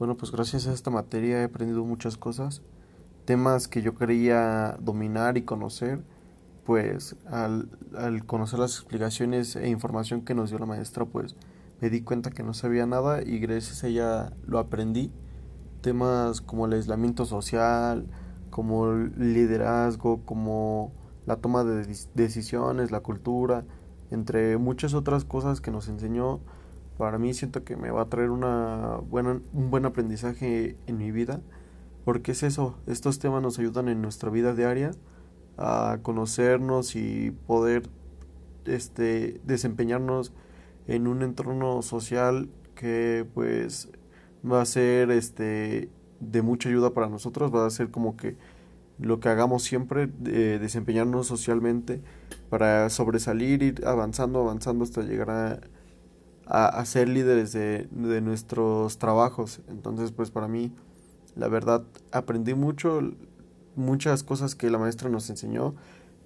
Bueno, pues gracias a esta materia he aprendido muchas cosas, temas que yo quería dominar y conocer, pues al, al conocer las explicaciones e información que nos dio la maestra, pues me di cuenta que no sabía nada y gracias a ella lo aprendí. Temas como el aislamiento social, como el liderazgo, como la toma de decisiones, la cultura, entre muchas otras cosas que nos enseñó para mí siento que me va a traer una buena, un buen aprendizaje en mi vida, porque es eso, estos temas nos ayudan en nuestra vida diaria a conocernos y poder este, desempeñarnos en un entorno social que pues va a ser este de mucha ayuda para nosotros, va a ser como que lo que hagamos siempre, de desempeñarnos socialmente para sobresalir, ir avanzando, avanzando hasta llegar a a, ser líderes de, de, nuestros trabajos. Entonces, pues para mí, la verdad, aprendí mucho, muchas cosas que la maestra nos enseñó,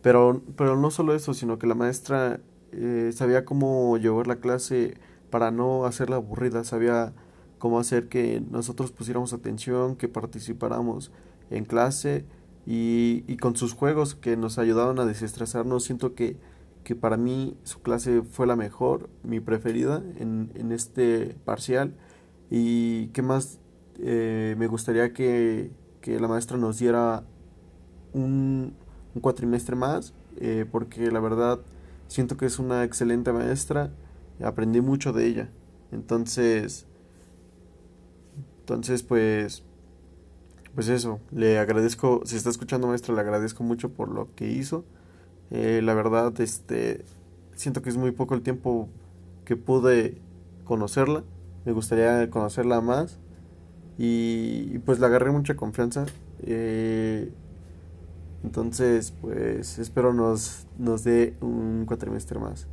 pero, pero no solo eso, sino que la maestra eh, sabía cómo llevar la clase para no hacerla aburrida, sabía cómo hacer que nosotros pusiéramos atención, que participáramos en clase y, y con sus juegos que nos ayudaban a desestresarnos. Siento que que para mí su clase fue la mejor, mi preferida en, en este parcial. Y qué más eh, me gustaría que, que, la maestra nos diera un, cuatrimestre más, eh, porque la verdad siento que es una excelente maestra, aprendí mucho de ella. Entonces, entonces pues, pues eso, le agradezco, si está escuchando maestra, le agradezco mucho por lo que hizo. Eh, la verdad, este, siento que es muy poco el tiempo que pude conocerla. Me gustaría conocerla más. Y, pues le agarré mucha confianza. Eh, entonces, pues espero nos, nos dé un cuatrimestre más.